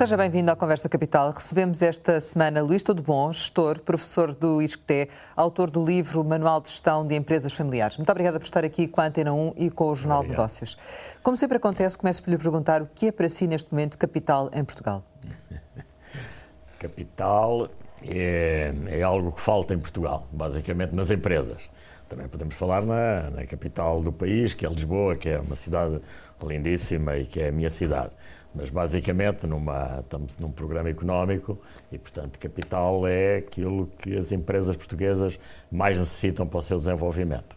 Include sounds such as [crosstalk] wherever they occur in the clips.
Seja bem-vindo à Conversa Capital. Recebemos esta semana Luís Todo Bom, gestor, professor do ISCTE, autor do livro Manual de Gestão de Empresas Familiares. Muito obrigada por estar aqui com a Antena 1 e com o Jornal Obrigado. de Negócios. Como sempre acontece, começo por lhe perguntar o que é para si neste momento capital em Portugal? [laughs] Capital é, é algo que falta em Portugal, basicamente nas empresas. Também podemos falar na, na, capital do país, que é Lisboa, que é uma cidade lindíssima e que é a minha cidade. Mas basicamente numa, estamos num programa económico e, portanto, capital é aquilo que as empresas portuguesas mais necessitam para o seu desenvolvimento.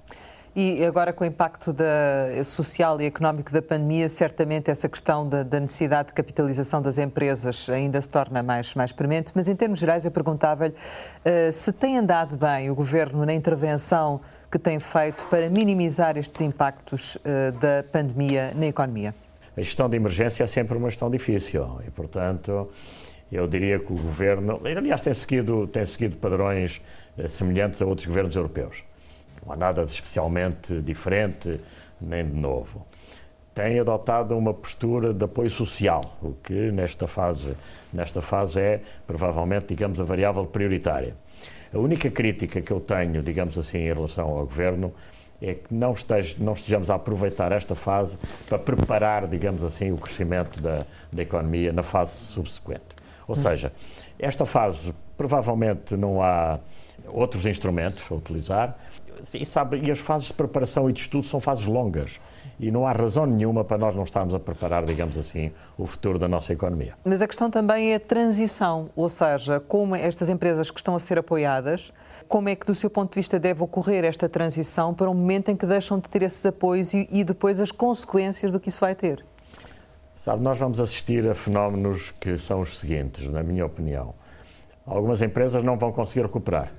E agora, com o impacto da, social e económico da pandemia, certamente essa questão da, da, necessidade de capitalização das empresas ainda se torna mais, mais premente. Mas, em termos gerais, eu perguntava-lhe uh, se tem andado bem o governo na intervenção que tem feito para minimizar estes impactos uh, da pandemia na economia? A gestão de emergência é sempre uma gestão difícil e, portanto, eu diria que o governo, aliás, tem seguido, tem seguido padrões uh, semelhantes a outros governos europeus. Não há nada de especialmente diferente nem de novo. Tem adotado uma postura de apoio social, o que nesta fase, nesta fase é provavelmente, digamos, a variável prioritária. A única crítica que eu tenho, digamos assim, em relação ao Governo é que não, esteja, não estejamos a aproveitar esta fase para preparar, digamos assim, o crescimento da, da economia na fase subsequente. Ou seja, esta fase provavelmente não há outros instrumentos a utilizar e, sabe, e as fases de preparação e de estudo são fases longas e não há razão nenhuma para nós não estarmos a preparar, digamos assim, o futuro da nossa economia. Mas a questão também é a transição, ou seja, como estas empresas que estão a ser apoiadas, como é que, do seu ponto de vista, deve ocorrer esta transição para um momento em que deixam de ter esses apoios e, e depois as consequências do que isso vai ter? Sabe, nós vamos assistir a fenómenos que são os seguintes, na minha opinião. Algumas empresas não vão conseguir recuperar,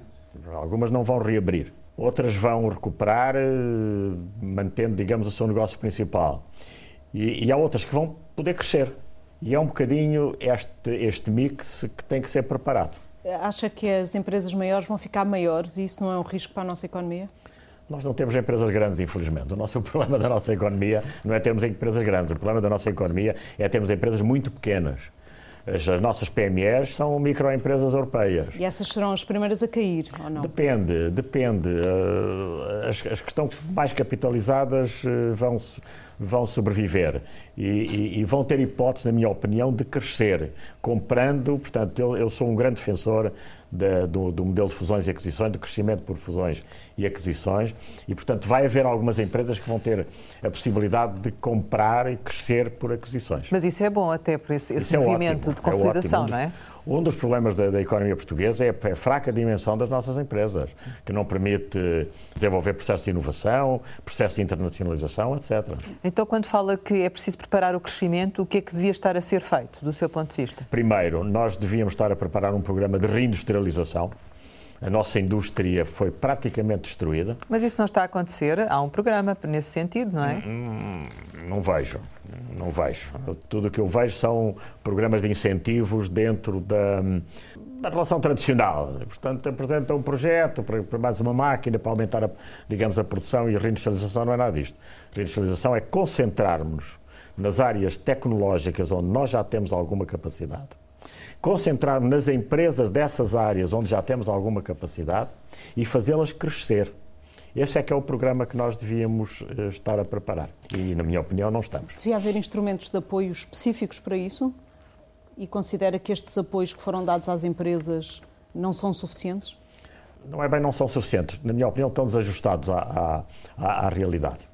algumas não vão reabrir outras vão recuperar, eh, mantendo, digamos, o seu negócio principal. E, e, há outras que vão poder crescer. E é um bocadinho este, este mix que tem que ser preparado. Acha que as empresas maiores vão ficar maiores e isso não é um risco para a nossa economia? Nós não temos empresas grandes, infelizmente. O nosso [laughs] o problema da nossa economia não é termos empresas grandes. O problema da nossa economia é termos empresas muito pequenas as nossas PMEs são microempresas europeias. E essas serão as primeiras a cair, ou não? Depende, depende. Eh, as, as que estão mais capitalizadas eh, vão, vão sobreviver e, e, e, vão ter hipótese, na minha opinião, de crescer, comprando. Portanto, eu, eu sou um grande defensor da, do, do, modelo de fusões e aquisições, do crescimento por fusões e aquisições, e, portanto, vai haver algumas empresas que vão ter a possibilidade de comprar e crescer por aquisições. Mas isso é bom até para esse, esse movimento é ótimo, de consolidação, é não é? Um dos problemas da, da, economia portuguesa é a fraca dimensão das nossas empresas, que não permite desenvolver processos de inovação, processos de internacionalização, etc. Então, quando fala que é preciso preparar o crescimento, o que é que devia estar a ser feito, do seu ponto de vista? Primeiro, nós devíamos estar a preparar um programa de reindustrialização a nossa indústria foi praticamente destruída. Mas isso não está a acontecer? Há um programa nesse sentido, não é? Não, não vejo, não vejo. Tudo o que eu vejo são programas de incentivos dentro da, da relação tradicional. Portanto, apresenta um projeto para, para, mais uma máquina para aumentar, a, digamos, a produção e a reindustrialização não é nada disto. A reindustrialização é concentrarmos nas áreas tecnológicas onde nós já temos alguma capacidade concentrar nas empresas dessas áreas onde já temos alguma capacidade e fazê-las crescer. Esse é que é o programa que nós devíamos eh, estar a preparar. E, na minha opinião, não estamos. Devia haver instrumentos de apoio específicos para isso? E considera que estes apoios que foram dados às empresas não são suficientes? Não é bem, não são suficientes. Na minha opinião, estão desajustados à, à, à realidade.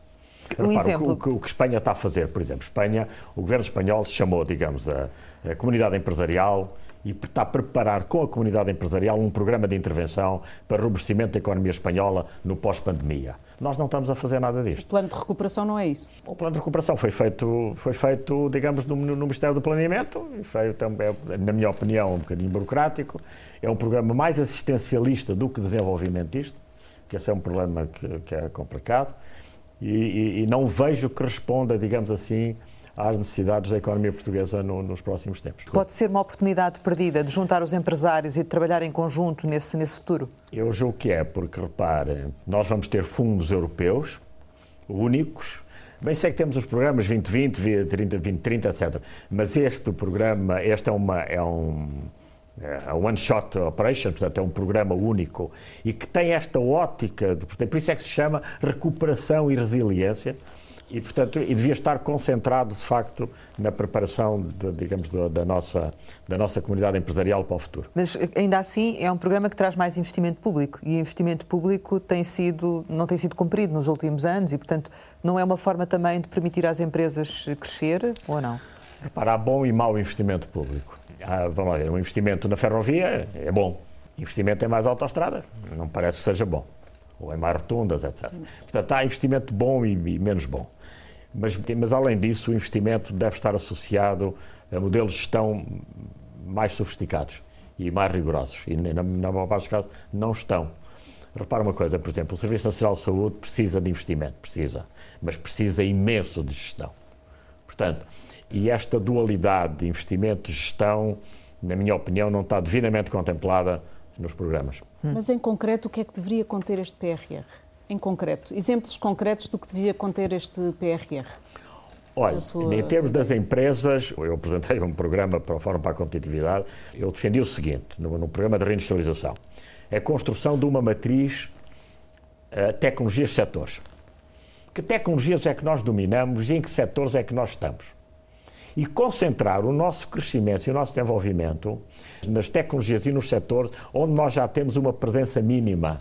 Um Repara, exemplo. O que, o que Espanha está a fazer, por exemplo, Espanha, o governo espanhol chamou, digamos, a, a comunidade empresarial e está a preparar com a comunidade empresarial um programa de intervenção para o robustecimento da economia espanhola no pós-pandemia. Nós não estamos a fazer nada disto. O plano de recuperação não é isso? O plano de recuperação foi feito, foi feito digamos, no, no Ministério do Planeamento, e foi também, na minha opinião, um bocadinho burocrático. É um programa mais assistencialista do que desenvolvimentista, que esse é um problema que, que é complicado, e, e, e não vejo que responda, digamos assim, às necessidades da economia portuguesa no, nos próximos tempos. Pode ser uma oportunidade perdida de juntar os empresários e de trabalhar em conjunto nesse, nesse futuro? Eu julgo que é, porque reparem, nós vamos ter fundos europeus únicos Bem sei que temos os programas 2020, 30, 2030, etc. Mas este programa, este é, uma, é um é one shot operation, portanto é um programa único e que tem esta ótica, de, por isso é que se chama recuperação e resiliência e portanto e devia estar concentrado de facto na preparação de, digamos da nossa da nossa comunidade empresarial para o futuro. Mas ainda assim é um programa que traz mais investimento público e o investimento público tem sido não tem sido cumprido nos últimos anos e portanto não é uma forma também de permitir às empresas crescer ou não? Repara, há bom e mau investimento público. Há, vamos lá ver, um investimento na ferrovia é bom. Investimento em mais autoestradas não parece que seja bom. Ou em mais rotundas, etc. Portanto, há investimento bom e, e menos bom. Mas, mas, além disso, o investimento deve estar associado a modelos de gestão mais sofisticados e mais rigorosos. E, na, na maior parte dos casos, não estão. Repara uma coisa, por exemplo, o Serviço Nacional de Saúde precisa de investimento, precisa, mas precisa imenso de gestão. Portanto, e esta dualidade de investimento e gestão, na minha opinião, não está devidamente contemplada nos programas. Mas, em concreto, o que é que deveria conter este PRR? Em concreto, exemplos concretos do que devia conter este PRR? Olha, sua... em termos das empresas, eu apresentei um programa para o Fórum para a Competitividade, eu defendi o seguinte, no, no programa de reindustrialização, é a construção de uma matriz uh, tecnologias setores. Que tecnologias é que nós dominamos e em que setores é que nós estamos? E concentrar o nosso crescimento e o nosso desenvolvimento nas tecnologias e nos setores onde nós já temos uma presença mínima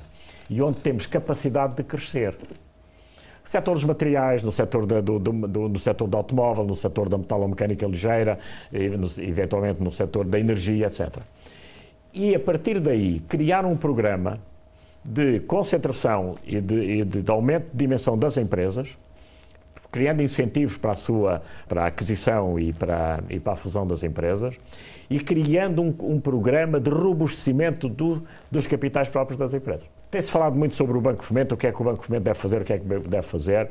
e onde temos capacidade de crescer. No setor dos materiais, no setor, do, do, do, no setor do automóvel, no setor da metalomecânica ligeira, e, no, eventualmente no setor da energia, etc. E a partir daí criar um programa de concentração e de, e de aumento de dimensão das empresas, criando incentivos para a sua para a aquisição e para, e para a fusão das empresas e criando um, um programa de robustecimento do, dos capitais próprios das empresas. Tem-se falado muito sobre o Banco Fomento, o que é que o Banco Fomento deve fazer, o que é que deve fazer.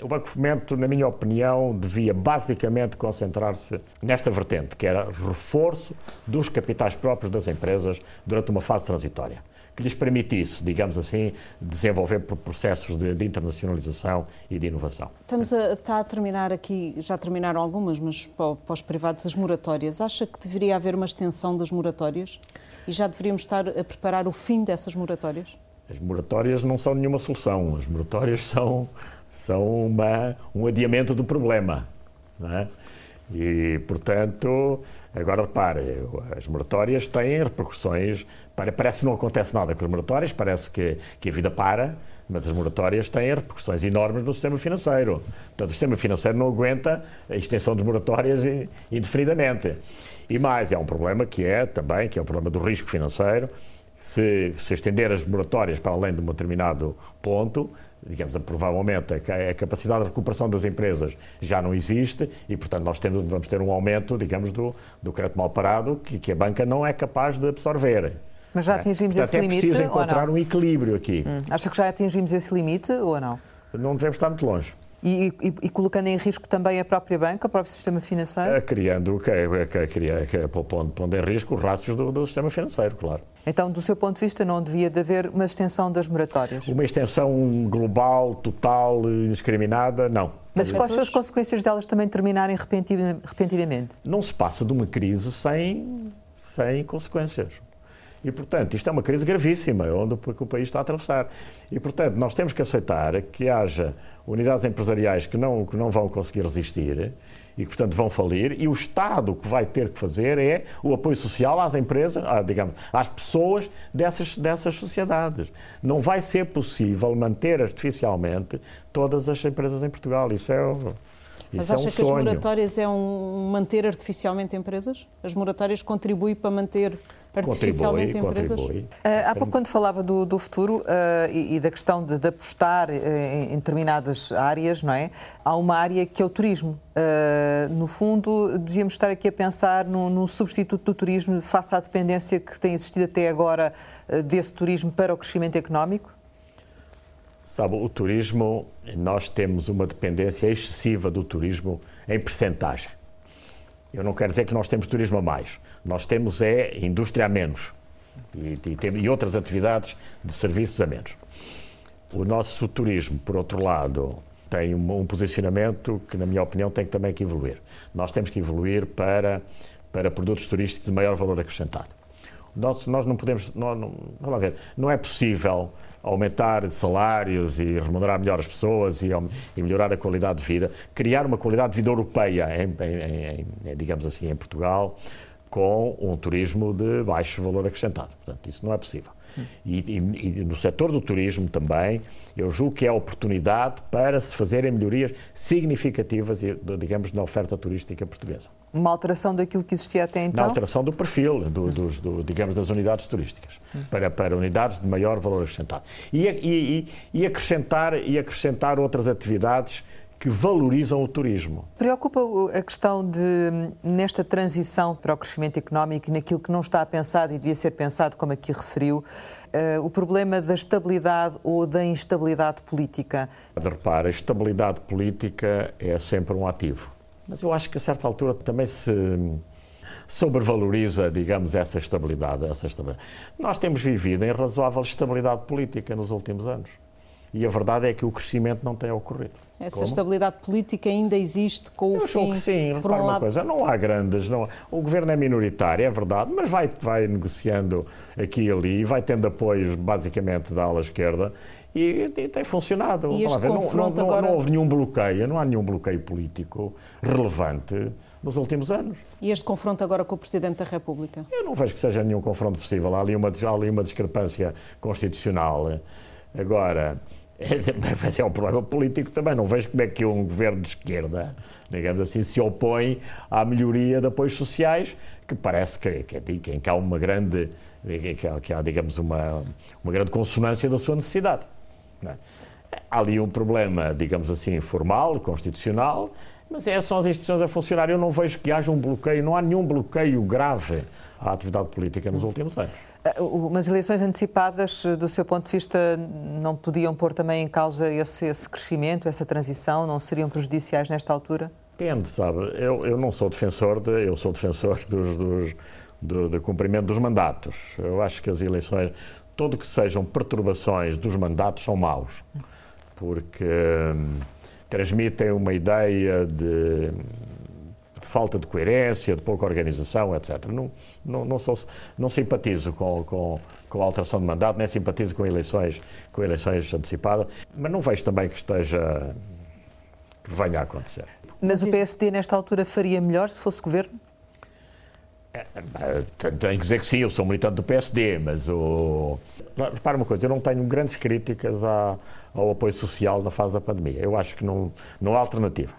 O Banco Fomento, na minha opinião, devia basicamente concentrar-se nesta vertente, que era reforço dos capitais próprios das empresas durante uma fase transitória que lhes permitisse, digamos assim, desenvolver processos de, de internacionalização e de inovação. Estamos a, está a terminar aqui, já terminaram algumas, mas para, para os privados, as moratórias. Acha que deveria haver uma extensão das moratórias? E já deveríamos estar a preparar o fim dessas moratórias? As moratórias não são nenhuma solução. As moratórias são, são uma, um adiamento do problema. Não é? E, portanto, agora repare, as moratórias têm repercussões. Parece que não acontece nada com as moratórias, parece que, que a vida para, mas as moratórias têm repercussões enormes no sistema financeiro. Portanto, o sistema financeiro não aguenta a extensão de moratórias indefinidamente. E mais, é um problema que é também, que é o problema do risco financeiro. Se, se estender as moratórias para além de um determinado ponto, digamos, provavelmente a capacidade de recuperação das empresas já não existe e, portanto, nós temos, vamos ter um aumento, digamos, do, do crédito mal parado que, que a banca não é capaz de absorver. Mas já é? atingimos é? esse limite? É preciso encontrar um equilíbrio aqui. Hum. Acha que já atingimos esse limite ou não? Não devemos estar muito longe. E, e, e, colocando em risco também a própria banca, o próprio sistema financeiro? É, criando, pondo, pondo em risco os rácios do, do, sistema financeiro, claro. Então, do seu ponto de vista, não devia de haver uma extensão das moratórias? Uma extensão global, total, indiscriminada, não. Mas quais são as consequências delas também terminarem repentinamente? Não se passa de uma crise sem, sem consequências. E, portanto, isto é uma crise gravíssima, onde o país está a atravessar. E, portanto, nós temos que aceitar que haja unidades empresariais que não, que não vão conseguir resistir e que, portanto, vão falir, e o Estado que vai ter que fazer é o apoio social às empresas, à, digamos, às pessoas dessas, dessas sociedades. Não vai ser possível manter artificialmente todas as empresas em Portugal. Isso é. Mas Isso acha é um que sonho. as moratórias é um manter artificialmente empresas? As moratórias contribuem para manter artificialmente contribui, empresas? Contribui. Uh, há pouco, quando falava do, do futuro uh, e, e, da questão de, de apostar uh, em, em, determinadas áreas, não é? Há uma área que é o turismo. no fundo, devíamos estar aqui a pensar num, num, substituto do turismo face à dependência que tem existido até agora desse turismo para o crescimento económico? Sabe, o turismo, nós temos uma dependência excessiva do turismo em percentagem. Eu não quero dizer que nós temos turismo a mais. Nós temos é indústria a menos e, e, e outras atividades de serviços a menos. O nosso turismo, por outro lado, tem um, um, posicionamento que, na minha opinião, tem também que evoluir. Nós temos que evoluir para, para produtos turísticos de maior valor acrescentado. Nós, nós não podemos, não, não, vamos ver, não é possível aumentar salários e remunerar melhor as pessoas e, e, melhorar a qualidade de vida, criar uma qualidade de vida europeia, em, em, em, digamos assim, em Portugal, com um turismo de baixo valor acrescentado. Portanto, isso não é possível. E, e, e, no setor do turismo também, eu julgo que é oportunidade para se fazerem melhorias significativas, digamos, na oferta turística portuguesa. Uma alteração daquilo que existia até então? Na alteração do perfil, do, dos, do, digamos, das unidades turísticas, para, para unidades de maior valor acrescentado. E, e, acrescentar, e acrescentar outras atividades que valorizam o turismo. Preocupa a questão de, nesta transição para o crescimento económico e naquilo que não está pensado e devia ser pensado, como aqui referiu, uh, o problema da estabilidade ou da instabilidade política? Repara, a estabilidade política é sempre um ativo. Mas eu acho que a certa altura também se sobrevaloriza, digamos, essa estabilidade, essa estabilidade. Nós temos vivido em razoável estabilidade política nos últimos anos. E a verdade é que o crescimento não tem ocorrido. Essa Como? estabilidade política ainda existe com o Eu fim... que sim, por um uma lado... coisa, não há grandes, não, o governo é minoritário, é verdade, mas vai, vai negociando aqui e ali, vai tendo apoios basicamente da ala esquerda e, e tem funcionado. E não, não, não, agora... não houve nenhum bloqueio, não há nenhum bloqueio político relevante nos últimos anos. E este confronto agora com o Presidente da República? Eu não vejo que seja nenhum confronto possível. Há ali uma, há ali uma discrepância constitucional. Agora, mas é um problema político também. Não vejo como é que um governo de esquerda, digamos assim, se opõe à melhoria de apoios sociais, que parece que, que, que há uma grande, que que há, digamos, uma, uma grande consonância da sua necessidade. É? Há ali um problema, digamos assim, formal, constitucional, mas é, são as instituições a funcionar. Eu não vejo que haja um bloqueio, não há nenhum bloqueio grave à atividade política nos últimos anos. Eh, umas eleições antecipadas, do seu ponto de vista, não podiam pôr também em causa esse, esse crescimento, essa transição? Não seriam prejudiciais nesta altura? Depende, sabe? Eu, eu não sou defensor, de, eu sou defensor [laughs] dos, dos, do, do cumprimento dos mandatos. Eu acho que as eleições, tudo que sejam perturbações dos mandatos, são maus, porque hum, transmitem uma ideia de falta de coerência, de pouca organização, etc. Não, não, não, sou, não simpatizo com, com, com a alteração de mandato, nem simpatizo com eleições, com eleições antecipadas, mas não vejo também que esteja que venha a acontecer. Mas o PSD, nesta altura, faria melhor se fosse governo? É, é, tenho que dizer que sim, eu sou militante do PSD, mas o. Repara uma coisa, eu não tenho grandes críticas ao apoio social na fase da pandemia. Eu acho que não, não há alternativa.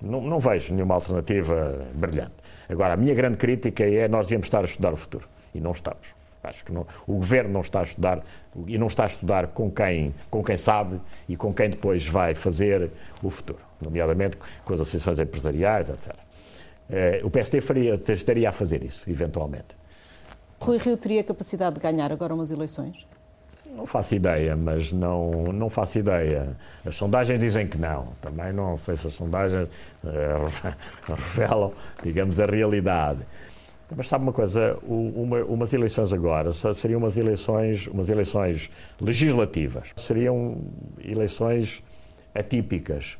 Não, não vejo nenhuma alternativa brilhante. Agora, a minha grande crítica é nós devemos estar a estudar o futuro. E não estamos. Acho que não, o governo não está a estudar e não está a estudar com quem, com quem sabe e com quem depois vai fazer o futuro, nomeadamente com as associações empresariais, etc. Eh, o PSD faria, estaria a fazer isso, eventualmente. Rui Rio teria capacidade de ganhar agora umas eleições? Não faço ideia, mas não, não faço ideia. As sondagens dizem que não. Também não sei se as sondagens uh, [laughs] revelam, digamos, a realidade. Mas sabe uma coisa, uma, umas eleições agora seriam umas eleições, umas eleições legislativas. Seriam eleições atípicas.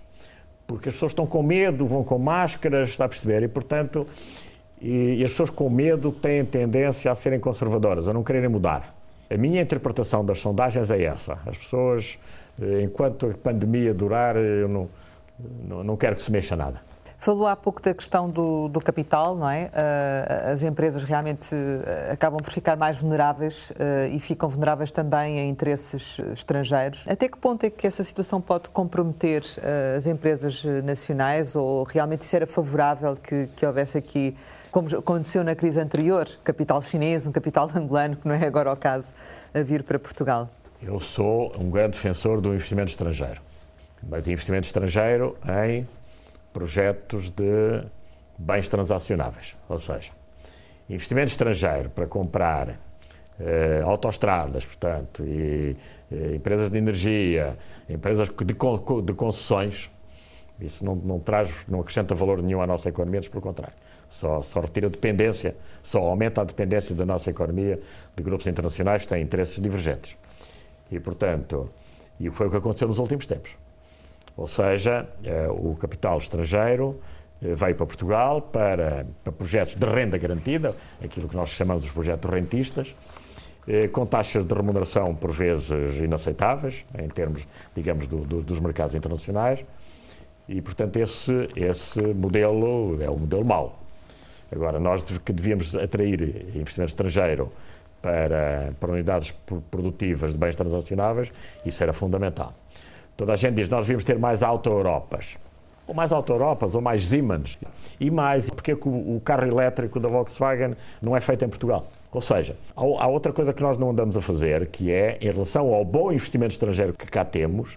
Porque as pessoas estão com medo, vão com máscaras, está a perceber? E, portanto, e, e as pessoas com medo têm tendência a serem conservadoras, a não quererem mudar. A minha interpretação das sondagens é essa. As pessoas, eh, enquanto a pandemia durar, eu não, não, quero que se mexa nada. Falou há pouco da questão do, do, capital, não é? Uh, as empresas realmente uh, acabam por ficar mais vulneráveis uh, e ficam vulneráveis também a interesses estrangeiros. Até que ponto é que essa situação pode comprometer as empresas nacionais ou realmente isso era favorável que, que houvesse aqui como aconteceu na crise anterior, capital chinês, um capital [laughs] angolano, que não é agora o caso, a vir para Portugal? Eu sou um grande defensor do investimento estrangeiro, mas investimento estrangeiro em projetos de bens transacionáveis, ou seja, investimento estrangeiro para comprar eh, autoestradas, portanto, e eh, empresas de energia, empresas de, de concessões, isso não, não, traz, não acrescenta valor nenhum à nossa economia, antes pelo contrário só, só retira dependência, só aumenta a dependência da nossa economia de grupos internacionais que têm interesses divergentes. E, portanto, e foi o que aconteceu nos últimos tempos. Ou seja, eh, o capital estrangeiro eh, veio para Portugal para, para projetos de renda garantida, aquilo que nós chamamos de projetos rentistas, eh, com taxas de remuneração por vezes inaceitáveis, em termos, digamos, do, do, dos mercados internacionais, e, portanto, esse, esse modelo é o modelo mau. Agora, nós que devíamos atrair investimento estrangeiro para, para unidades produtivas de bens transacionáveis, isso era fundamental. Toda a gente diz, nós devíamos ter mais auto-Europas ou mais Auto-Europas, ou mais Siemens, e mais, porque é o carro elétrico da Volkswagen não é feito em Portugal. Ou seja, há outra coisa que nós não andamos a fazer, que é, em relação ao bom investimento estrangeiro que cá temos,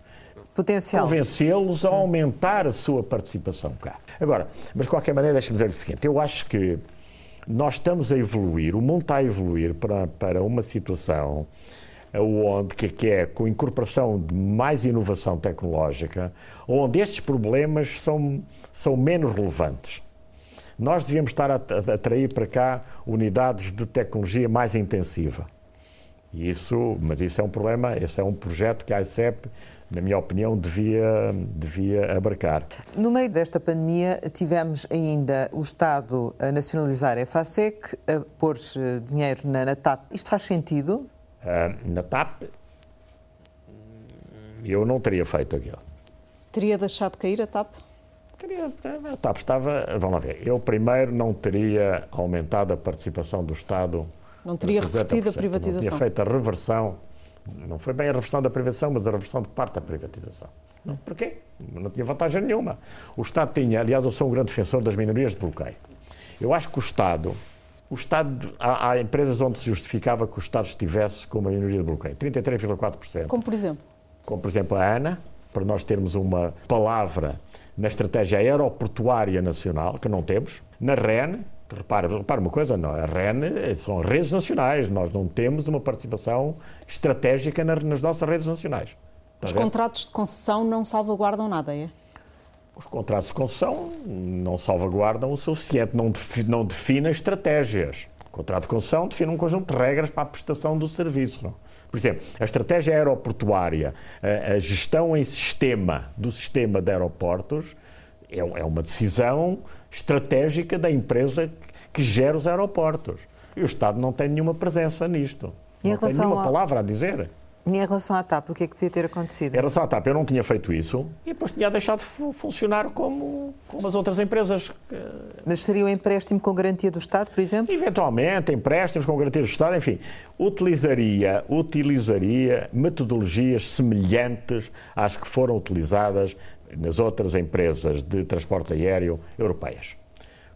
convencê-los a aumentar a sua participação cá. Agora, mas de qualquer maneira, deixe-me dizer o seguinte: eu acho que nós estamos a evoluir, o mundo está a evoluir para, para uma situação onde, que, que é com a incorporação de mais inovação tecnológica, onde estes problemas são, são menos relevantes. Nós devíamos estar a, atrair para cá unidades de tecnologia mais intensiva. Isso, mas isso é um problema, esse é um projeto que a ICEP, na minha opinião, devia, devia abarcar. No meio desta pandemia, tivemos ainda o Estado a nacionalizar a FASEC, a pôr dinheiro na, na TAP. Isto faz sentido? Uh, na TAP, eu não teria feito aquilo. Teria deixado cair a TAP? Teria, a TAP estava. Vamos lá ver. Eu primeiro não teria aumentado a participação do Estado. Não teria revertido a privatização. Não teria feito a reversão. Não foi bem a reversão da privatização, mas a reversão de parte da privatização. Não. Porquê? Não tinha vantagem nenhuma. O Estado tinha, aliás, eu sou um grande defensor das minorias de bloqueio. Eu acho que o Estado o Estado, há, há, empresas onde se justificava que o Estado estivesse com uma minoria de bloqueio, 33,4%. Como por exemplo? Como por exemplo a ANA, para nós termos uma palavra na estratégia aeroportuária nacional, que não temos, na REN, repara, repara uma coisa, não, a REN são redes nacionais, nós não temos uma participação estratégica nas nossas redes nacionais. Os contratos de concessão não salvaguardam nada, é? Os contratos de concessão não salvaguardam o suficiente, não, defi não definem estratégias. O contrato de concessão define um conjunto de regras para a prestação do serviço. Não? Por exemplo, a estratégia aeroportuária, a, a, gestão em sistema do sistema de aeroportos, é, é uma decisão estratégica da empresa que gera os aeroportos. E o Estado não tem nenhuma presença nisto. E não tem nenhuma a... palavra a dizer. E em relação à TAP, o que é que devia ter acontecido? Em relação à TAP, eu não tinha feito isso e depois tinha deixado de funcionar como, como as outras empresas. Mas seria um empréstimo com garantia do Estado, por exemplo? Eventualmente, empréstimos com garantia do Estado, enfim. Utilizaria, utilizaria metodologias semelhantes às que foram utilizadas nas outras empresas de transporte aéreo europeias.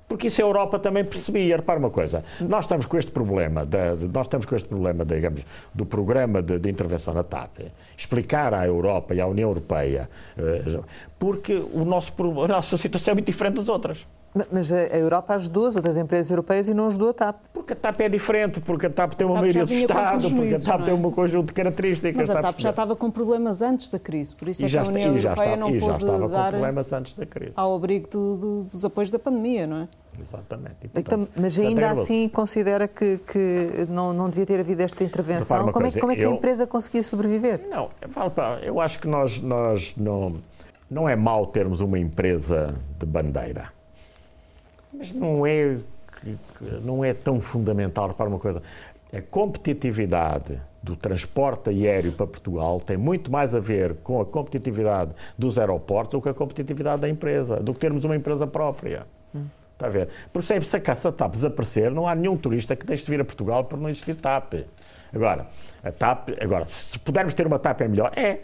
Porque isso a Europa também percebia. Repara uma coisa, nós estamos com este problema, da, nós estamos com este problema, digamos, do programa de, de, intervenção na TAP, explicar à Europa e à União Europeia, eh, porque o nosso, a nossa situação é muito diferente das outras. Mas a Europa ajudou as outras empresas europeias e não ajudou a TAP. Porque a TAP é diferente, porque a TAP tem uma maioria do Estado, porque a TAP é? tem um conjunto de características. Mas a TAP já estava com problemas antes da crise, por isso é que a União Europeia não pôde dar problemas antes da crise. ao abrigo do, do, dos apoios da pandemia, não é? Exatamente. E, portanto, então, mas ainda assim considera que, que não, não devia ter havido esta intervenção? Como, coisa, é, como é que eu, a empresa conseguia sobreviver? Não, eu acho que nós, nós não, não é mau termos uma empresa de bandeira mas não é, não é tão fundamental. Repara uma coisa: a competitividade do transporte aéreo para Portugal tem muito mais a ver com a competitividade dos aeroportos do que a competitividade da empresa, do que termos uma empresa própria. Hum. Está a ver? Porque sempre se a caça TAP desaparecer, não há nenhum turista que deixe de vir a Portugal por não existir TAP. Agora, a TAP, agora, se pudermos ter uma TAP é melhor? É.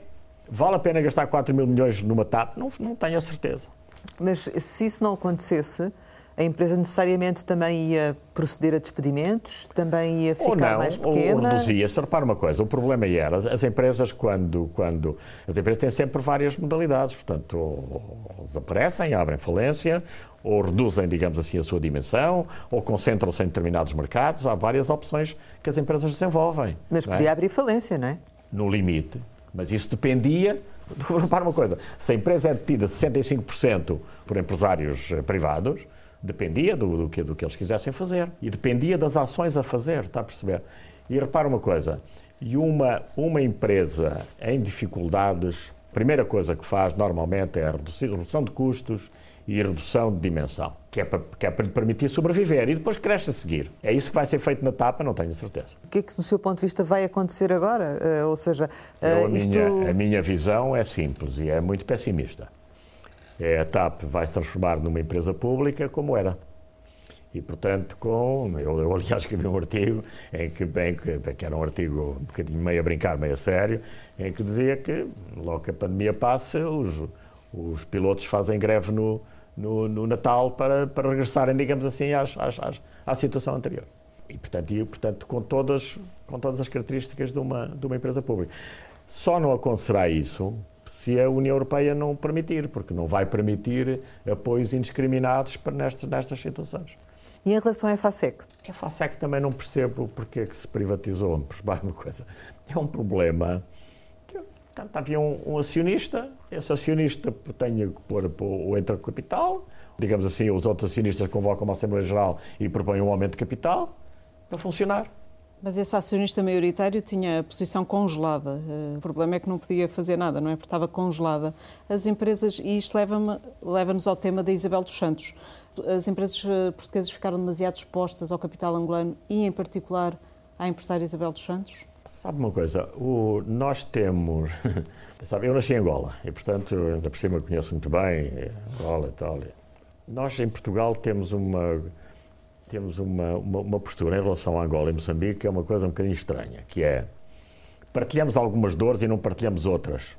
Vale a pena gastar 4 mil milhões numa TAP? Não, não tenho a certeza. Mas se isso não acontecesse, a empresa necessariamente também ia proceder a despedimentos, também ia ficar ou não, mais pequena? Ou reduzia-se. Repara uma coisa, o problema era, as empresas quando, quando... As empresas têm sempre várias modalidades, portanto, ou desaparecem, abrem falência, ou reduzem, digamos assim, a sua dimensão, ou concentram-se em determinados mercados. Há várias opções que as empresas desenvolvem. Mas podia é? abrir falência, não é? No limite. Mas isso dependia [laughs] Repara uma coisa, se a empresa é detida 65% por empresários eh, privados, Dependia do, do, que, do que eles quisessem fazer e dependia das ações a fazer, está a perceber? E repara uma coisa, e uma, uma empresa em dificuldades A primeira coisa que faz normalmente é a redução de custos e redução de dimensão, que é, para, que é para lhe permitir sobreviver e depois cresce a seguir. É isso que vai ser feito na TAPA, não tenho certeza. O que é que, do seu ponto de vista, vai acontecer agora? Uh, ou seja, uh, Eu, a, isto... minha, a minha visão é simples e é muito pessimista. É, a TAP vai se transformar numa empresa pública como era. E, portanto, com. Eu, eu aliás, escrevi um artigo em que, em que, que era um artigo um bocadinho meio a brincar, meio a sério, em que dizia que, logo que a pandemia passa, os, os pilotos fazem greve no, no, no Natal para, para regressarem, digamos assim, às, às, às, à situação anterior. E, portanto, e, portanto com, todas, com todas as características de uma, de uma empresa pública. Só não acontecerá isso se a União Europeia não permitir, porque não vai permitir apoios indiscriminados para nestas, nestas situações. E em relação à EFASEC? A EFASEC também não percebo porque é que se privatizou, por uma coisa. É um problema. Portanto, havia um, um, acionista, esse acionista tem que pôr o entra capital, digamos assim, os outros acionistas convocam uma Assembleia Geral e propõem um aumento de capital para funcionar. Mas esse acionista maioritário tinha a posição congelada. Eh, o problema é que não podia fazer nada, não é? Porque estava congelada. As empresas, e isto leva-nos leva ao tema da Isabel dos Santos as empresas eh, portuguesas ficaram demasiado expostas ao capital angolano e, em particular, à empresária Isabel dos Santos? Sabe uma coisa, o, nós temos. [laughs] Sabe, eu nasci em Angola e, portanto, ainda por cima conheço muito bem Angola e tal. Nós, em Portugal, temos uma. Temos uma, uma, uma postura em relação a Angola e Moçambique que é uma coisa um bocadinho estranha, que é partilhamos algumas dores e não partilhamos outras.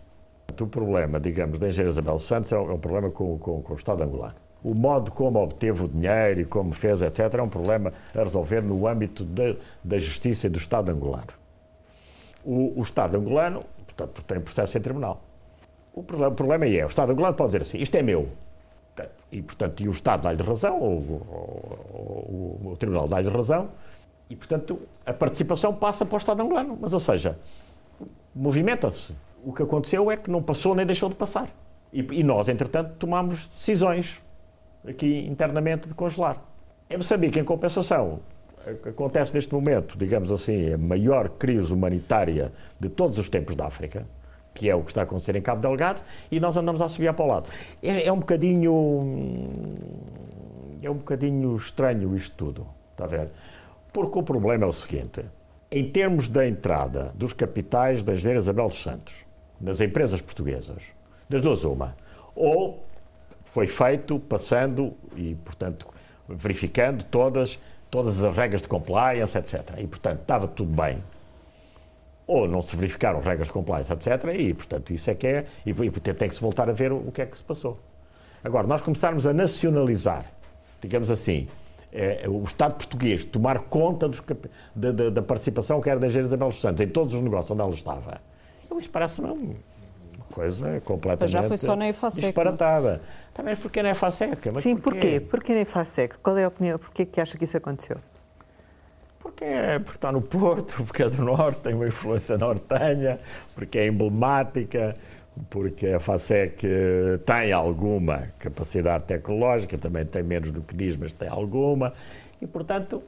O problema, digamos, da engenheira Isabel Santos é um, é problema com, com, com o Estado angolano o modo como obteve o dinheiro e como fez, etc., é um problema a resolver no âmbito de, da justiça e do Estado angolano. O, o, Estado angolano, portanto, tem processo em tribunal. O problema, o problema é, o Estado angolano pode dizer assim, isto é meu. E, portanto, e o Estado dá-lhe razão, ou, ou, ou o Tribunal dá-lhe razão, e, portanto, a participação passa para o Estado angolano. Mas, ou seja, movimenta-se. O que aconteceu é que não passou nem deixou de passar. E, e nós, entretanto, tomamos decisões aqui internamente de congelar. Em Moçambique, em compensação, acontece neste momento, digamos assim, a maior crise humanitária de todos os tempos da África, que é o que está a acontecer em Cabo Delgado, e nós andamos a subir para o lado. É, é um bocadinho. É um bocadinho estranho isto tudo, está a ver? Porque o problema é o seguinte: em termos da entrada dos capitais da Engenheira Isabel dos Santos nas empresas portuguesas, das duas uma, ou foi feito passando e, portanto, verificando todas, todas as regras de compliance, etc. E, portanto, estava tudo bem. Ou não se verificaram regras de compliance, etc. E, portanto, isso é que é. E, e tem que se voltar a ver o, o que é que se passou. Agora, nós começarmos a nacionalizar, digamos assim, é, o Estado português tomar conta dos, da, da, da, participação que era da Engenheira Isabel dos Santos em todos os negócios onde ela estava, isso parece-me uma coisa completamente Mas já foi só na EFASEC, é? disparatada. Também porque na EFASEC. Mas Sim, porquê? Porquê, porquê na EFASEC? Qual é a opinião? Porquê que acha que isso aconteceu? Porque, é, porque está no Porto, porque é do Norte, tem uma influência nortenha, porque é emblemática, porque a FASEC tem alguma capacidade tecnológica, também tem menos do que diz, mas tem alguma, e portanto,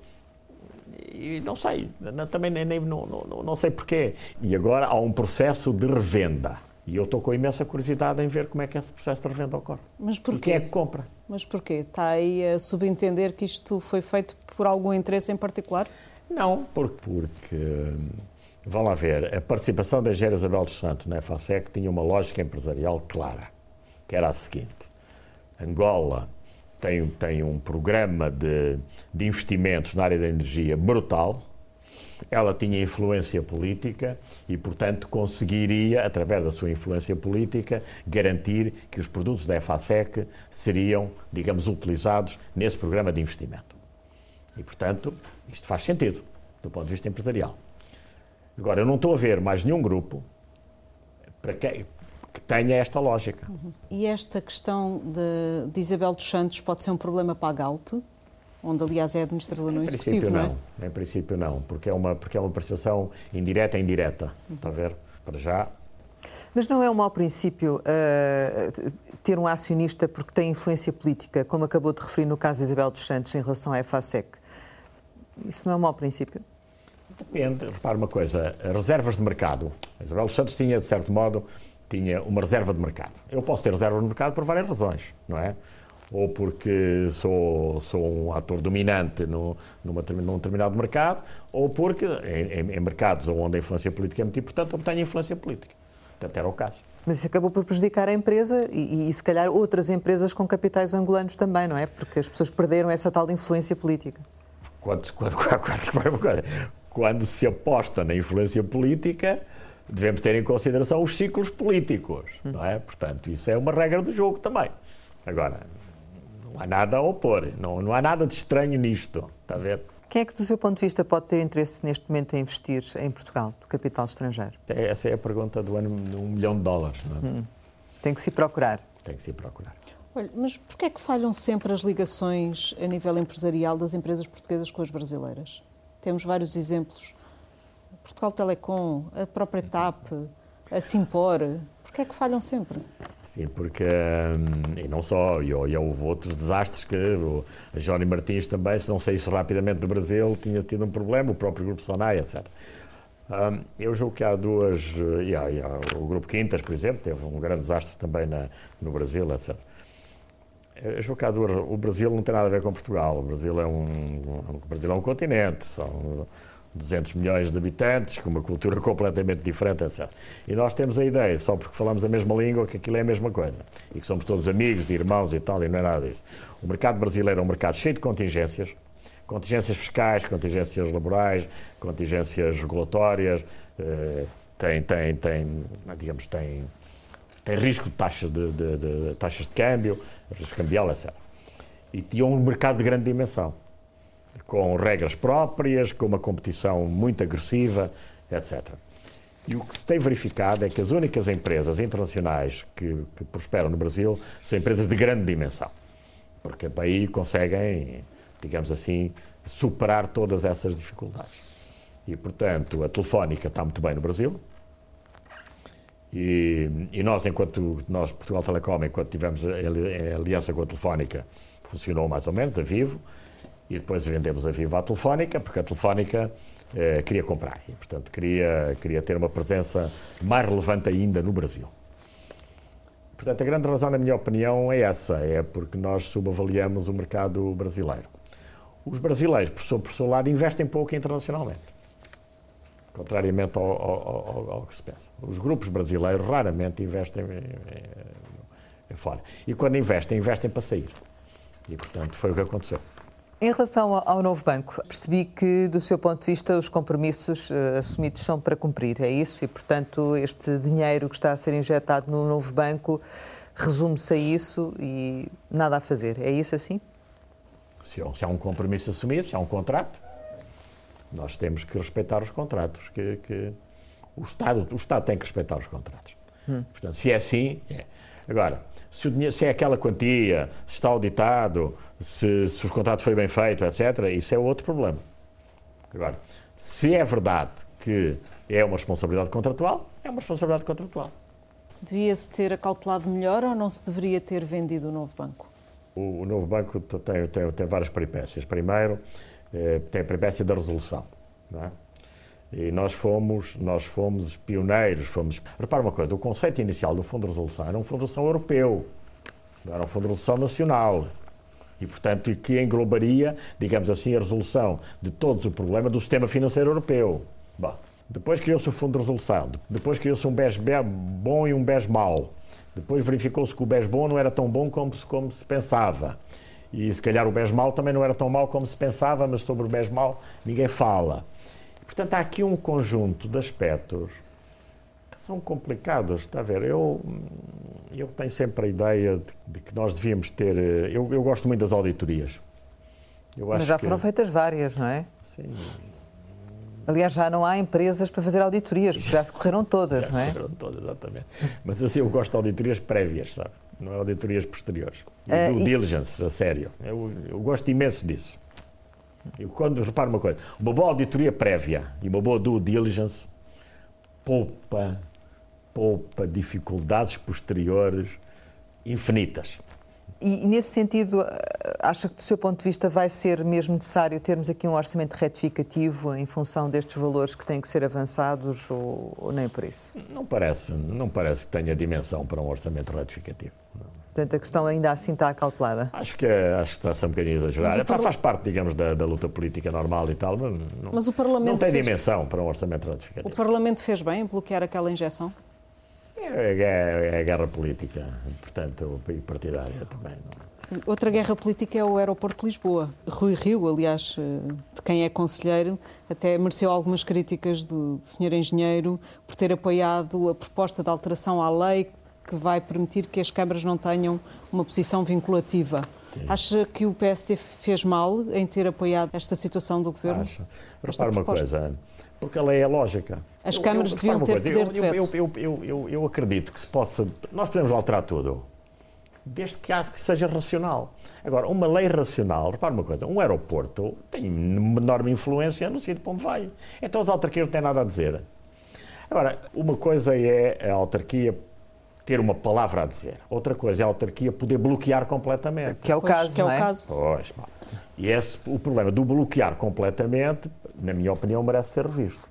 e não sei, também nem, nem não, não, não sei porquê. E agora há um processo de revenda e eu estou com imensa curiosidade em ver como é que esse processo de revenda ocorre. Mas porquê? E quem é que compra? Mas porquê? Está aí a subentender que isto foi feito por algum interesse em particular? Não, porque, porque vão lá ver, a participação da Engenheira Isabel dos Santos na FASEC tinha uma lógica empresarial clara, que era a seguinte. Angola tem, tem um programa de, de investimentos na área da energia brutal, ela tinha influência política e, portanto, conseguiria, através da sua influência política, garantir que os produtos da EFASEC seriam, digamos, utilizados nesse programa de investimento. E, portanto, isto faz sentido, do ponto de vista empresarial. Agora, eu não estou a ver mais nenhum grupo para que, que tenha esta lógica. Uhum. E esta questão de, de Isabel dos Santos pode ser um problema para a Galp? onde aliás é administrador no executivo, não, é? Em princípio não, porque é uma, porque é uma participação indireta e indireta, está a ver? Para já. Mas não é um mau princípio uh, ter um acionista porque tem influência política, como acabou de referir no caso de Isabel dos Santos em relação à EFASEC? Isso não é um mau princípio? Depende. Repara uma coisa, reservas de mercado. Isabel Santos tinha, de certo modo, tinha uma reserva de mercado. Eu posso ter reserva de mercado por várias razões, não é? Ou porque sou, sou um ator dominante no, numa, num determinado mercado, ou porque em, em, mercados onde a influência política é muito importante, obtenho influência política. Portanto, era o caso. Mas isso acabou por prejudicar a empresa e, e, se calhar, outras empresas com capitais angolanos também, não é? Porque as pessoas perderam essa tal influência política. [laughs] Quando, quando, quando, quando se aposta na influência política, devemos ter em consideração os ciclos políticos, não é? Portanto, isso é uma regra do jogo também. Agora, não há nada a opor, não, não há nada de estranho nisto, está a ver? Quem é que, do seu ponto de vista, pode ter interesse neste momento em investir em Portugal, do capital estrangeiro? Essa é a pergunta do ano de um milhão de dólares. Não é? Hum. Tem que se procurar. Tem que se procurar. Olha, mas porquê é que falham sempre as ligações a nível empresarial das empresas portuguesas com as brasileiras? Temos vários exemplos Portugal Telecom, a própria TAP, a Simpor, porquê é que falham sempre? Sim, porque, hum, e não só, e, houve outros desastres que o Johnny Martins também, se não saísse rapidamente do Brasil, tinha tido um problema, o próprio Grupo Sonai, etc. Um, eu julgo que há duas, e há, e há, o Grupo Quintas, por exemplo, teve um grande desastre também na, no Brasil, etc. Eu julgo que o Brasil não tem nada a ver com Portugal, o Brasil é um, o Brasil é um continente, são 200 milhões de habitantes, com uma cultura completamente diferente, etc. E nós temos a ideia, só porque falamos a mesma língua, que aquilo é a mesma coisa. E que somos todos amigos, irmãos e tal, e não é nada disso. O mercado brasileiro é um mercado cheio de contingências, contingências fiscais, contingências laborais, contingências regulatórias, eh, tem, tem, tem, digamos, tem, tem risco de taxas de, de, de, taxas de câmbio, risco cambial, etc. E tinha um mercado de grande dimensão com regras próprias, com uma competição muito agressiva, etc. E o que se tem verificado é que as únicas empresas internacionais que, que prosperam no Brasil são empresas de grande dimensão, porque aí conseguem, digamos assim, superar todas essas dificuldades. E, portanto, a Telefónica está muito bem no Brasil. E, e nós, enquanto nós, Portugal Telecom, enquanto tivemos a, a aliança com a Telefónica, funcionou mais ou menos, a vivo e depois vendemos a Viva à Telefónica, porque a Telefónica eh, queria comprar e, portanto, queria, queria ter uma presença mais relevante ainda no Brasil. Portanto, a grande razão, na minha opinião, é essa, é porque nós subavaliamos o mercado brasileiro. Os brasileiros, por seu, por seu lado, investem pouco internacionalmente, contrariamente ao, ao, ao, que se pensa. Os grupos brasileiros raramente investem fora. E quando investem, investem para sair. E, portanto, foi o que aconteceu. Em relação ao novo banco, percebi que, do seu ponto de vista, os compromissos uh, assumidos são para cumprir, é isso? E, portanto, este dinheiro que está a ser injetado no novo banco resume-se a isso e nada a fazer. É isso assim? Se, se há um compromisso assumido, se há um contrato, nós temos que respeitar os contratos. Que, que o, Estado, o Estado tem que respeitar os contratos. Hum. Portanto, se é assim, é. Agora, se, o dinheiro, se é aquela quantia, se está auditado, se, se os contratos foi bem feito, etc., isso é outro problema. Agora, se é verdade que é uma responsabilidade contratual, é uma responsabilidade contratual. Devia-se ter acautelado melhor ou não se deveria ter vendido o novo banco? O, o novo banco tem, tem, tem, várias peripécias. Primeiro, tem a peripécia da resolução. É? E nós fomos, nós fomos pioneiros. Fomos... Repara uma coisa: o conceito inicial do Fundo de Resolução era um Fundo de Resolução europeu, não era um Fundo de Resolução nacional. E, portanto, que englobaria, digamos assim, a resolução de todos os problemas do sistema financeiro europeu. Bom, depois criou-se o Fundo de Resolução, depois criou-se um BES bom e um BES mau. Depois verificou-se que o BES bom não era tão bom como, como se pensava. E se calhar o BES mau também não era tão mau como se pensava, mas sobre o BES mau ninguém fala. Portanto, há aqui um conjunto de aspectos que são complicados, está a ver? Eu, eu tenho sempre a ideia de, de que nós devíamos ter. Eh, eu, eu, gosto muito das auditorias. Mas já foram feitas várias, não é? Sim. Aliás, já não há empresas para fazer auditorias, porque já se correram todas, já não é? Já correram todas, exatamente. Mas assim, eu gosto de auditorias prévias, sabe? Não é auditorias posteriores. Uh, due e... diligence, a sério. Eu, eu gosto imenso disso. Eu, quando reparo uma coisa, uma boa auditoria prévia e uma boa due diligence poupa, poupa dificuldades posteriores infinitas. E, nesse sentido, acha que, do seu ponto de vista, vai ser mesmo necessário termos aqui um orçamento retificativo em função destes valores que têm que ser avançados ou, ou nem por isso? Não parece, não parece que tenha dimensão para um orçamento retificativo. Portanto, a questão ainda assim está acautelada? Acho que, acho que está-se um bocadinho exagerada. Parla... Faz parte, digamos, da, da, luta política normal e tal, mas não, mas o Parlamento não tem fez... dimensão para um orçamento ratificativo. O Parlamento fez bem em bloquear aquela injeção? É, é, é a guerra política, portanto, e partidária também. Não. É? Outra guerra política é o aeroporto de Lisboa. Rui Rio, aliás, eh, de quem é conselheiro, até mereceu algumas críticas do, do Sr. Engenheiro por ter apoiado a proposta de alteração à lei que vai permitir que as câmaras não tenham uma posição vinculativa. Sim. Acha que o PSD fez mal em ter apoiado esta situação do governo? Acho. Repare uma coisa, porque a lei é lógica. As câmaras eu, deviam ter poder de veto. Eu, eu, eu, eu, acredito que se possa. Nós podemos alterar tudo, desde que, que seja racional. Agora, uma lei racional, repare uma coisa: um aeroporto tem enorme influência no sítio para onde vai. Então as autarquias não têm nada a dizer. Agora, uma coisa é a autarquia ter uma palavra a dizer. Outra coisa é a autarquia poder bloquear completamente. Que é o pois, caso, que é o é? caso. Pois, e esse, o problema do bloquear completamente, na minha opinião, merece ser revisto.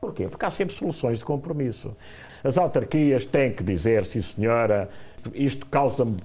Porquê? Porque há sempre soluções de compromisso. As autarquias têm que dizer, sim senhora, isto causa-me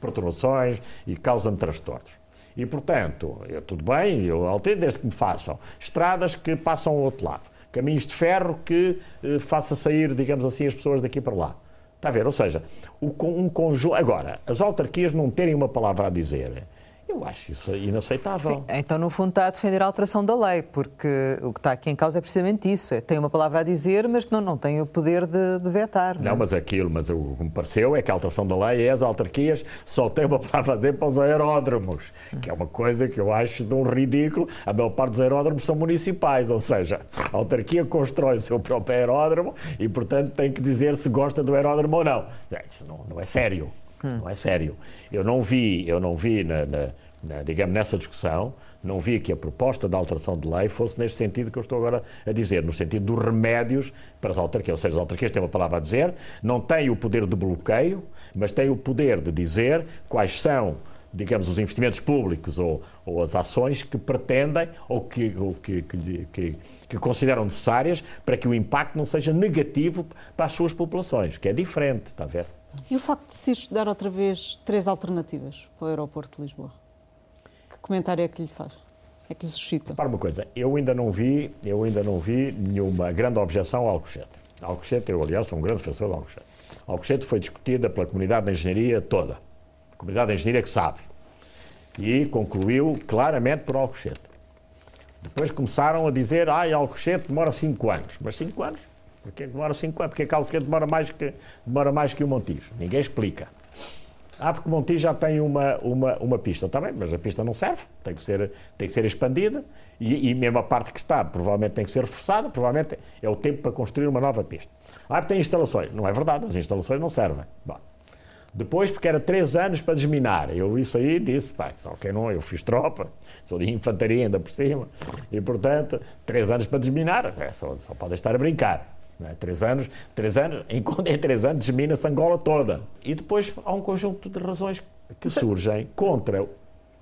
perturbações e causa-me transtornos. E, portanto, eu, tudo bem, eu altero desde que me façam estradas que passam ao outro lado, caminhos de ferro que eh, faça sair, digamos assim, as pessoas daqui para lá. Está a ver? Ou seja, um conjunto. Agora, as autarquias não terem uma palavra a dizer eu acho isso inaceitável. Sim, então, no fundo, está a defender a alteração da lei, porque o que está aqui em causa é precisamente isso. É, tem uma palavra a dizer, mas não, não tem o poder de, de vetar. Não, não, é? mas aquilo, mas o que me pareceu é que a alteração da lei é as autarquias só têm uma palavra a dizer para os aeródromos, que é uma coisa que eu acho de um ridículo. A maior parte dos aeródromos são municipais, ou seja, a autarquia constrói o seu próprio aeródromo e, portanto, tem que dizer se gosta do aeródromo ou não. É, isso não, não é sério. Hum. Não é sério. Eu não vi, eu não vi na, na, na, digamos, nessa discussão, não vi que a proposta de alteração de lei fosse neste sentido que eu estou agora a dizer, no sentido dos remédios para as autarquias. Ou seja, as autarquias têm uma palavra a dizer, não têm o poder de bloqueio, mas têm o poder de dizer quais são digamos, os investimentos públicos ou, ou as ações que pretendem ou, que, ou que, que, que, consideram necessárias para que o impacto não seja negativo para as suas populações, que é diferente, está a ver? E o facto de se estudar outra vez três alternativas para o aeroporto de Lisboa? Que comentário é que lhe faz? É que lhe suscita? Para uma coisa, eu ainda não vi, eu ainda não vi nenhuma grande objeção ao Alcochete. Alcochete, eu aliás sou um grande defensor do Alcochete. Alcochete foi discutida pela comunidade de engenharia toda. A comunidade de engenharia que sabe. E concluiu claramente por Alcochete. Depois começaram a dizer, ah, Alcochete demora cinco anos. Mas cinco anos? Porquê que demora 5 anos? Porquê que Alves demora mais que, demora mais que o Montijo? Ninguém explica. Ah, porque o Montijo já tem uma, uma, uma pista. Está bem, mas a pista não serve. Tem que ser, tem que ser expandida. E, e mesmo a parte que está, provavelmente tem que ser reforçada. Provavelmente é o tempo para construir uma nova pista. Ah, porque tem instalações. Não é verdade. As instalações não servem. Bom. Depois, porque era três anos para desminar. Eu isso aí disse, pá, só que não, eu fiz tropa, sou de infantaria ainda por cima, e portanto, três anos para desminar, é, só, só podem estar a brincar. É? Três anos, três anos, [laughs] enquanto em três anos desmina-se Angola toda. E depois há um conjunto de razões que surgem contra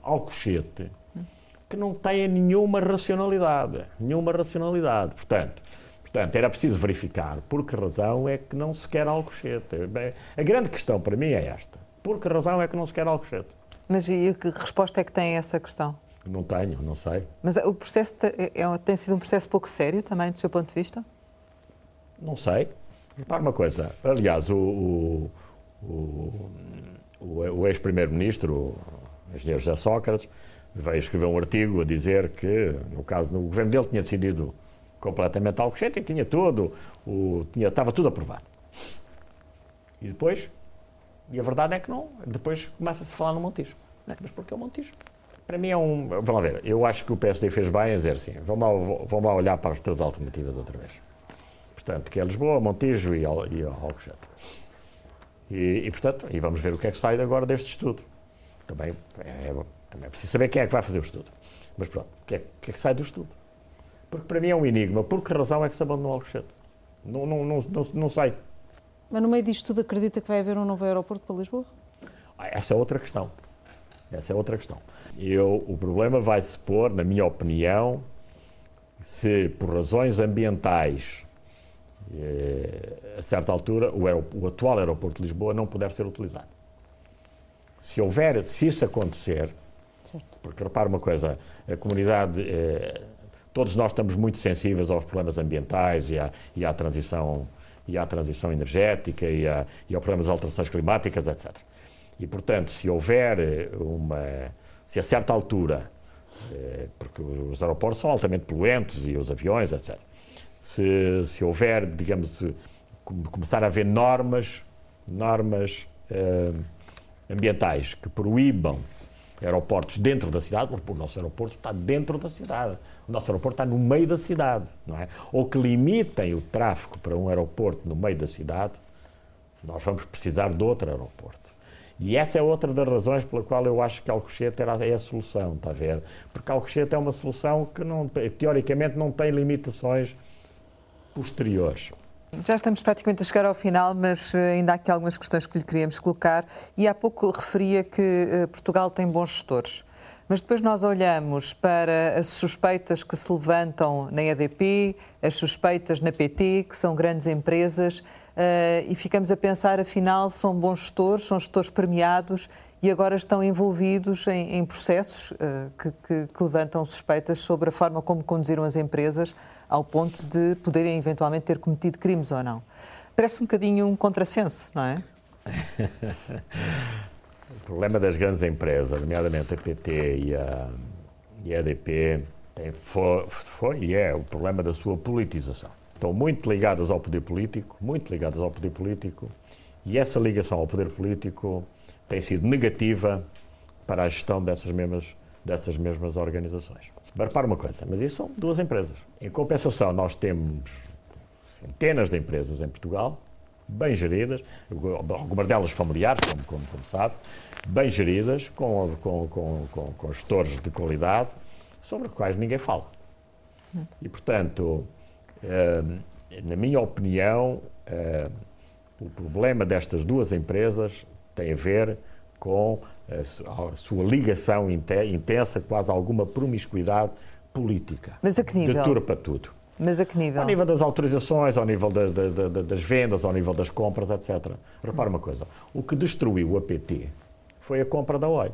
Alcochete que não têm nenhuma racionalidade. Nenhuma racionalidade. Portanto, portanto, era preciso verificar por que razão é que não se quer Alcochete. A grande questão para mim é esta. Por que razão é que não se quer Alcochete? Mas e que resposta é que tem a essa questão? Não tenho, não sei. Mas o processo é, é, tem sido um processo pouco sério também, do seu ponto de vista? Não sei. Repara uma coisa. Aliás, o, o, o, o ex-primeiro-ministro, o engenheiro José Sócrates, veio escrever um artigo a dizer que, no caso, no governo dele tinha decidido completamente Alcochete e tinha tudo, o, tinha, estava tudo aprovado. E depois, e a verdade é que não, depois começa-se a falar no Montijo. Mas porquê o Montijo? Para mim é um. Vamos lá ver, eu acho que o PSD fez bem a dizer assim, vamos lá, vamos lá olhar para as três alternativas outra vez portanto, que é Lisboa, Montijo e, e Alcochete. E, e, portanto, e vamos ver o que é que sai agora deste estudo. Também é, também é preciso saber quem é que vai fazer o estudo. Mas pronto, o que, é, que é que sai do estudo? Porque para mim é um enigma. Por que razão é que se abandonou Alcochete? Não, não, não, não, não sei. Mas no meio disto tudo acredita que vai haver um novo aeroporto para Lisboa? Essa é outra questão. Essa é outra questão. Eu, o problema vai se pôr, na minha opinião, se por razões ambientais, a certa altura, o, o, atual aeroporto de Lisboa não puder ser utilizado. Se houver, se isso acontecer, certo. porque repara uma coisa, a comunidade, eh, todos nós estamos muito sensíveis aos problemas ambientais e à, e à transição e à transição energética e, a, e aos problemas de alterações climáticas, etc. E, portanto, se houver eh, uma. Se a certa altura, eh, porque os aeroportos são altamente poluentes e os aviões, etc. Se, se houver, digamos, começar a haver normas, normas eh, ambientais que proíbam aeroportos dentro da cidade, porque o nosso aeroporto está dentro da cidade. O nosso aeroporto está no meio da cidade, não é? Ou que limitem o tráfego para um aeroporto no meio da cidade, nós vamos precisar de outro aeroporto. E essa é outra das razões pela qual eu acho que Alcochete é a solução, está a ver? Porque Alcochete é uma solução que, não, teoricamente, não tem limitações posteriores. Já estamos praticamente a chegar ao final, mas eh, ainda há aqui algumas questões que lhe queríamos colocar. E há pouco referia que eh, Portugal tem bons gestores. Mas depois nós olhamos para as suspeitas que se levantam na EDP, as suspeitas na PT, que são grandes empresas, uh, e ficamos a pensar, afinal, são bons gestores, são gestores premiados e agora estão envolvidos em, em processos que, que, que, levantam suspeitas sobre a forma como conduziram as empresas ao ponto de poderem eventualmente ter cometido crimes ou não. Parece um bocadinho um contrassenso, não é? [laughs] o problema das grandes empresas, nomeadamente a PT e a, e a EDP, tem, foi, foi e é o problema da sua politização estão muito ligadas ao poder político, muito ligadas ao poder político, e essa ligação ao poder político tem sido negativa para a gestão dessas mesmas, dessas mesmas organizações. Mas repara uma coisa, mas isso são duas empresas. Em compensação, nós temos centenas de empresas em Portugal, bem geridas, algumas delas familiares, como, como, como sabe, bem geridas, com, com, com, com, gestores de qualidade, sobre os quais ninguém fala. E, portanto, na minha opinião, o problema destas duas empresas tem a ver com a sua ligação intensa, quase alguma promiscuidade política. Mas a que nível? De tudo para tudo. Mas a que nível? Ao nível das autorizações, ao nível da, da, da, das vendas, ao nível das compras, etc. Repara uma coisa, o que destruiu o APT foi a compra da OI.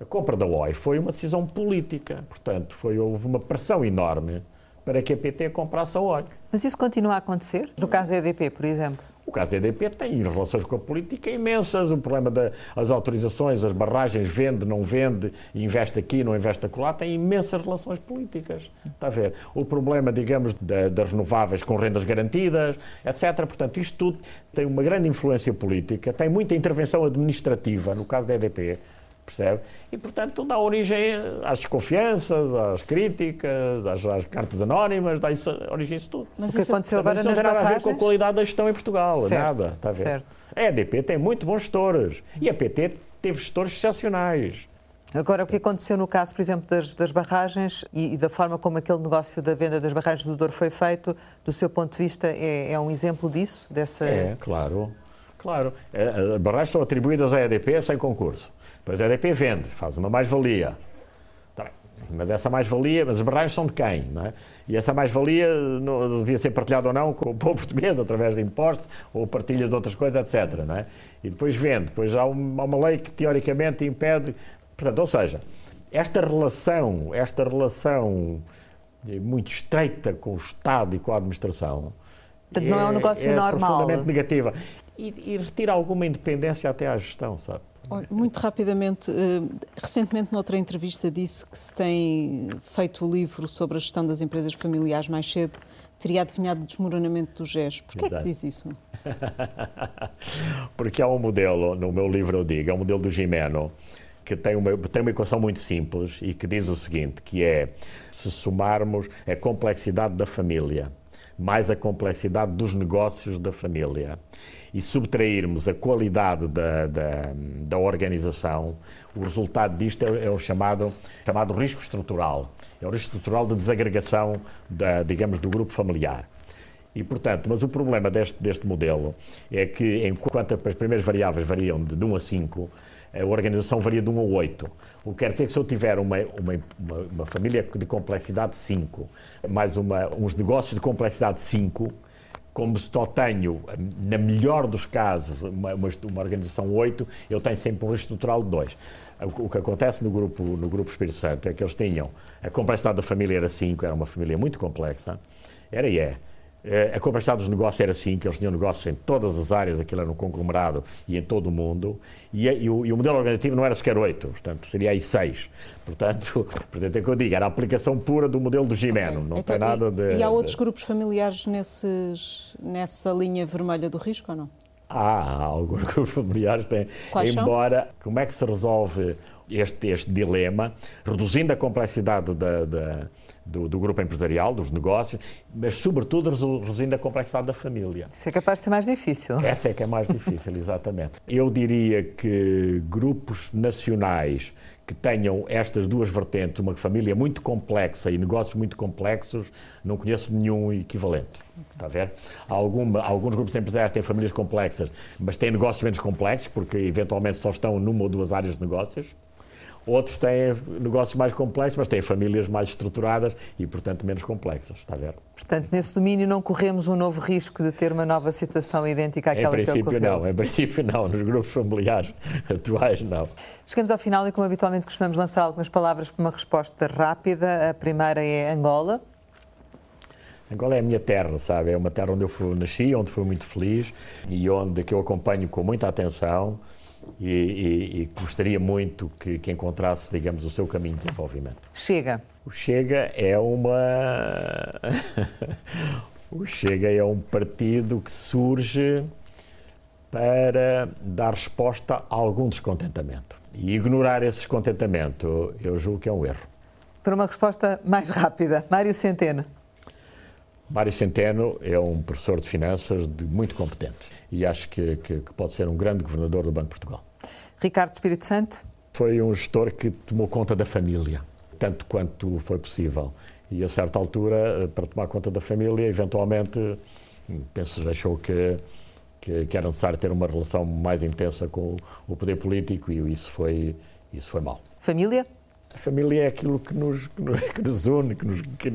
A compra da OI foi uma decisão política, portanto, foi, houve uma pressão enorme para que a PT comprasse a óleo. Mas isso continua a acontecer? No caso da EDP, por exemplo? O caso da EDP tem relações com a política imensas. O problema das autorizações, as barragens, vende, não vende, investe aqui, não investe acolá, tem imensas relações políticas. Está a ver? O problema, digamos, das renováveis com rendas garantidas, etc. Portanto, isto tudo tem uma grande influência política, tem muita intervenção administrativa, no caso da EDP percebe? E, portanto, dá origem às desconfianças, às críticas, às, às cartas anónimas, dá isso, origem a isso tudo. Mas o que aconteceu agora Mas não tem nada a ver com a qualidade da gestão em Portugal, certo, nada, está a ver? Certo. A EDP tem muito bons gestores e a PT teve gestores excepcionais. Agora, o que aconteceu no caso, por exemplo, das, das barragens e, e, da forma como aquele negócio da venda das barragens do Douro foi feito, do seu ponto de vista, é, é um exemplo disso? Dessa... É, claro. Claro. As barragens são atribuídas à EDP sem concurso. Depois a EDP vende, faz uma mais-valia. Tá mas essa mais-valia, mas as barragens são de quem? Não é? E essa mais-valia devia ser partilhada ou não com o [laughs] povo português através de impostos ou partilhas de outras coisas, etc. Não é? E depois vende. Depois há uma, há uma lei que teoricamente impede. Portanto, ou seja, esta relação, esta relação muito estreita com o Estado e com a administração. Portanto, não é um negócio é normal. profundamente negativa. E, e retira alguma independência até à gestão, sabe? Muito rapidamente, eh, recentemente noutra entrevista disse que se tem feito o livro sobre a gestão das empresas familiares mais cedo, teria adivinhado o desmoronamento do GES. Porquê Exato. é que diz isso? [laughs] Porque há um modelo, no meu livro eu digo, é o um modelo do Gimeno, que tem uma, tem uma equação muito simples e que diz o seguinte, que é, se somarmos a complexidade da família mais a complexidade dos negócios da família e subtrairmos a qualidade da, da, da organização, o resultado disto é, é, o chamado, chamado risco estrutural. É o risco estrutural de desagregação, da, digamos, do grupo familiar. E, portanto, mas o problema deste, deste modelo é que, enquanto as primeiras variáveis variam de 1 a 5, a organização varia de 1 a 8. O que quer dizer que se eu tiver uma, uma, uma, família de complexidade 5, mais uma, uns negócios de complexidade 5, como só tenho, na melhor dos casos, uma, uma, uma organização 8, eu tenho sempre um risco estrutural de 2. O, o que acontece no grupo, no grupo Espírito Santo é que eles tinham, a complexidade da família era 5, era uma família muito complexa, era e é. Eh, a complexidade dos negócios era assim, que eles tinham negócios em todas as áreas, aquilo era um conglomerado e em todo o mundo, e, e, o, e o, modelo organizativo não era sequer 8, portanto, seria aí 6. Portanto, [laughs] portanto, é que eu digo, era a aplicação pura do modelo do Gimeno, okay. não então, tem nada de... E há outros grupos familiares nesses, nessa linha vermelha do risco ou não? Há, há alguns [laughs] grupos familiares têm, Quais embora, são? como é que se resolve este, este dilema, reduzindo a complexidade da, da do, do, grupo empresarial, dos negócios, mas sobretudo reduzindo a complexidade da família. Isso é capaz de ser mais difícil. Essa é que é mais difícil, [laughs] exatamente. Eu diria que grupos nacionais que tenham estas duas vertentes, uma família muito complexa e negócios muito complexos, não conheço nenhum equivalente. Está a ver? Alguma, alguns grupos empresários têm famílias complexas, mas têm negócios menos complexos, porque eventualmente só estão numa ou duas áreas de negócios. Outros têm negócios mais complexos, mas têm famílias mais estruturadas e, portanto, menos complexas. Está a ver? Portanto, nesse domínio não corremos um novo risco de ter uma nova situação idêntica àquela que ocorreu? Não, em princípio não. Nos grupos familiares [laughs] atuais, não. Chegamos ao final e, como habitualmente, costumamos lançar algumas palavras para uma resposta rápida. A primeira é Angola. Angola é a minha terra, sabe? É uma terra onde eu fui, nasci, onde fui muito feliz e onde que eu acompanho com muita atenção e, e, e gostaria muito que, que, encontrasse, digamos, o seu caminho de desenvolvimento. Chega. O Chega é uma. [laughs] o Chega é um partido que surge para dar resposta a algum descontentamento. E ignorar esse descontentamento, eu julgo que é um erro. Para uma resposta mais rápida, Mário Centeno. Mário Centeno é um professor de finanças de muito competente e acho que, que, que, pode ser um grande governador do Banco de Portugal. Ricardo Espírito Santo? Foi um gestor que tomou conta da família, tanto quanto foi possível. E a certa altura, para tomar conta da família, eventualmente, penso, achou que, que, que era necessário ter uma relação mais intensa com o poder político e isso foi, isso foi mal. Família? A família é aquilo que nos, que nos une, que, nos, que,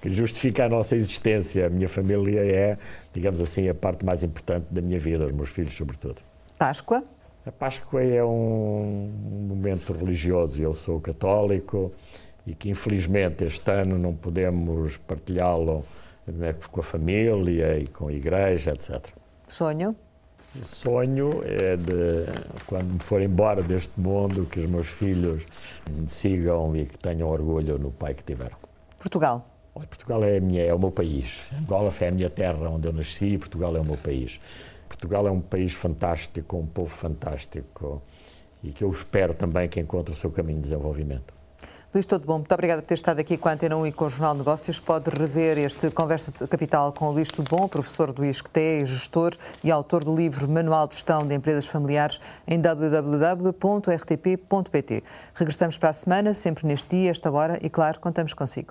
que, justifica a nossa existência. A minha família é, digamos assim, a parte mais importante da minha vida, os meus filhos, sobretudo. Páscoa? A Páscoa é um momento religioso. Eu sou católico e que, infelizmente, este ano não podemos partilhá-lo né, com a família e com a igreja, etc. Sonho? O sonho é de, quando me for embora deste mundo, que os meus filhos me sigam e que tenham orgulho no pai que tiveram. Portugal. Portugal é, minha, é o meu país. Angola foi a minha terra onde eu nasci, Portugal é o meu país. Portugal é um país fantástico, um povo fantástico e que eu espero também que encontre o seu caminho de desenvolvimento. Luís Todo Bom, muito obrigada por ter estado aqui com a Antena 1 e com o Jornal Negócios. Pode rever este Conversa de Capital com o Luís Todo Bom, professor do ISCTE, gestor e autor do livro Manual de Gestão de Empresas Familiares em www.rtp.pt. Regressamos para a semana, sempre neste dia, esta hora, e claro, contamos consigo.